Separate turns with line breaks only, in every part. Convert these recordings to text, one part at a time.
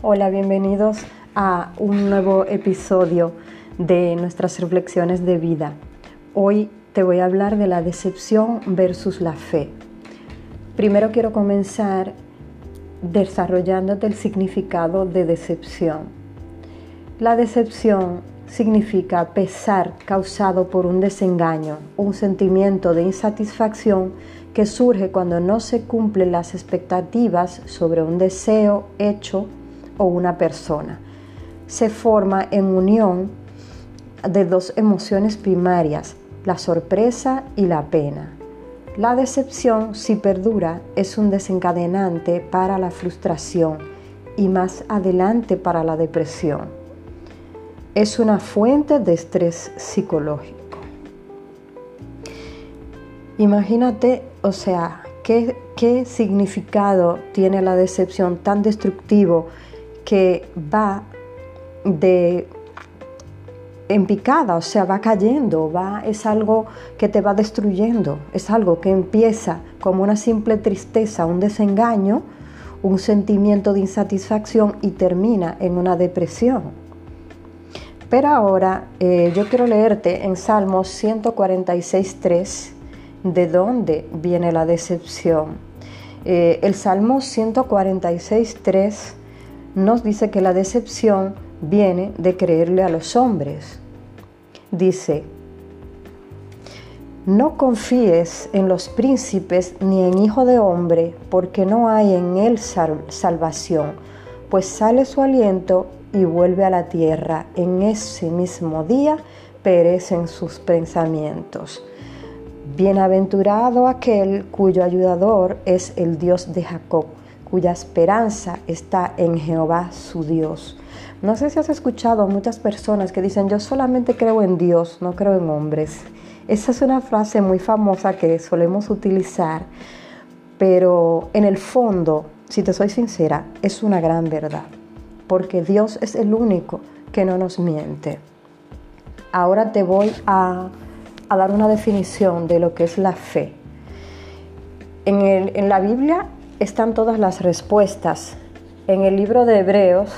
Hola, bienvenidos a un nuevo episodio de nuestras reflexiones de vida. Hoy te voy a hablar de la decepción versus la fe. Primero quiero comenzar desarrollándote el significado de decepción. La decepción significa pesar causado por un desengaño, un sentimiento de insatisfacción que surge cuando no se cumplen las expectativas sobre un deseo, hecho o una persona. Se forma en unión de dos emociones primarias, la sorpresa y la pena. La decepción, si perdura, es un desencadenante para la frustración y más adelante para la depresión. Es una fuente de estrés psicológico. Imagínate, o sea, qué, qué significado tiene la decepción tan destructivo que va de en picada, o sea, va cayendo, va, es algo que te va destruyendo, es algo que empieza como una simple tristeza, un desengaño, un sentimiento de insatisfacción y termina en una depresión. Pero ahora eh, yo quiero leerte en Salmos 146.3 de dónde viene la decepción. Eh, el Salmo 146.3 nos dice que la decepción viene de creerle a los hombres. Dice, no confíes en los príncipes ni en hijo de hombre, porque no hay en él salvación, pues sale su aliento y vuelve a la tierra. En ese mismo día perecen sus pensamientos. Bienaventurado aquel cuyo ayudador es el Dios de Jacob cuya esperanza está en Jehová su Dios. No sé si has escuchado a muchas personas que dicen yo solamente creo en Dios, no creo en hombres. Esa es una frase muy famosa que solemos utilizar, pero en el fondo, si te soy sincera, es una gran verdad, porque Dios es el único que no nos miente. Ahora te voy a, dar una definición de lo que es la fe. En, en la Biblia están todas las respuestas. En el libro de Hebreos,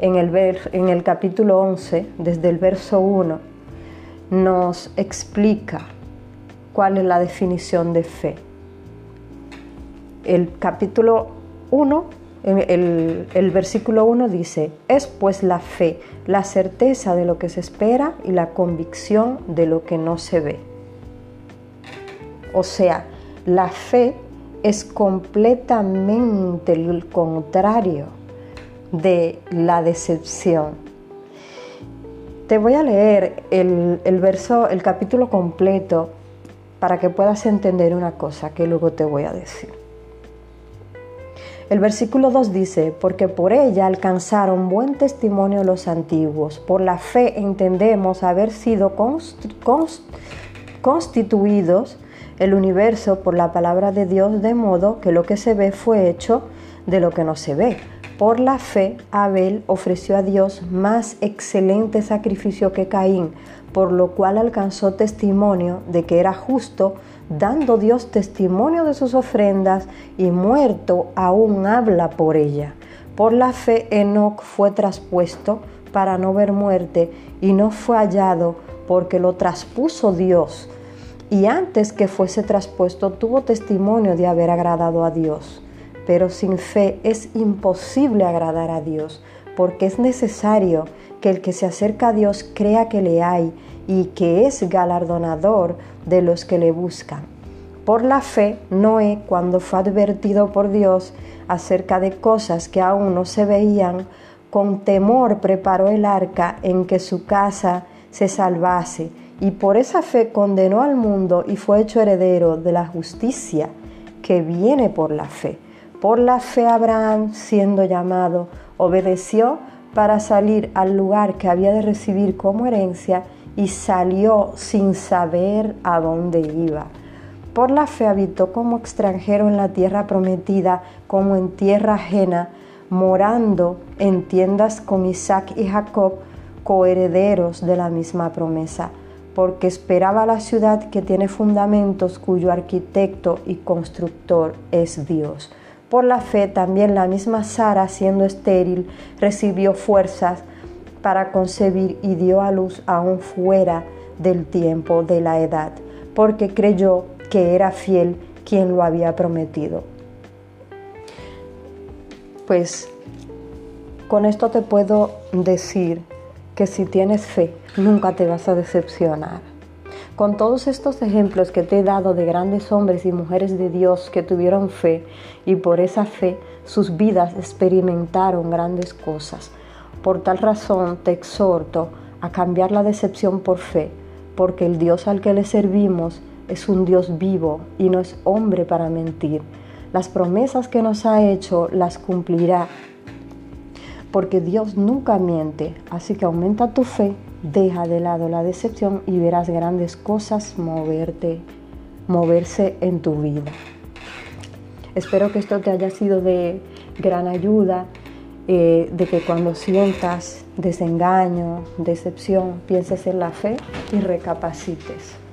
en el, en el capítulo 11, desde el verso 1, nos explica cuál es la definición de fe. El capítulo 1, el, el versículo 1 dice, es pues la fe, la certeza de lo que se espera y la convicción de lo que no se ve. O sea, la fe es completamente el contrario de la decepción. Te voy a leer el, verso, el capítulo completo para que puedas entender una cosa que luego te voy a decir. El versículo 2 dice, porque por ella alcanzaron buen testimonio los antiguos, por la fe entendemos haber sido constituidos el universo por la palabra de Dios, de modo que lo que se ve fue hecho de lo que no se ve. Por la fe, Abel ofreció a Dios más excelente sacrificio que Caín, por lo cual alcanzó testimonio de que era justo, dando Dios testimonio de sus ofrendas y muerto aún habla por ella. Por la fe, Enoc fue traspuesto para no ver muerte y no fue hallado porque lo traspuso Dios y antes que fuese traspuesto tuvo testimonio de haber agradado a Dios. Pero sin fe es imposible agradar a Dios, porque es necesario que el que se acerca a Dios crea que le hay y que es galardonador de los que le buscan. Por la fe, Noé, cuando fue advertido por Dios acerca de cosas que aún no se veían, con temor preparó el arca en que su casa se salvase y por esa fe condenó al mundo y fue hecho heredero de la justicia que viene por la fe. Por la fe Abraham, siendo llamado, obedeció para salir al lugar que había de recibir como herencia y salió sin saber a dónde iba. Por la fe habitó como extranjero en la tierra prometida, como en tierra ajena, morando en tiendas con Isaac y Jacob, coherederos de la misma promesa porque esperaba la ciudad que tiene fundamentos cuyo arquitecto y constructor es Dios. Por la fe también la misma Sara, siendo estéril, recibió fuerzas para concebir y dio a luz aún fuera del tiempo de la edad, porque creyó que era fiel quien lo había prometido. Pues con esto te puedo decir que si tienes fe, nunca te vas a decepcionar. Con todos estos ejemplos que te he dado de grandes hombres y mujeres de Dios que tuvieron fe y por esa fe sus vidas experimentaron grandes cosas. Por tal razón te exhorto a cambiar la decepción por fe, porque el Dios al que le servimos es un Dios vivo y no es hombre para mentir. Las promesas que nos ha hecho las cumplirá, porque Dios nunca miente. Así que aumenta tu fe, deja de lado la decepción y verás grandes cosas moverte, moverse en tu vida. Espero que esto te haya sido de gran ayuda, eh, de que cuando sientas desengaño, decepción, pienses en la fe y recapacites.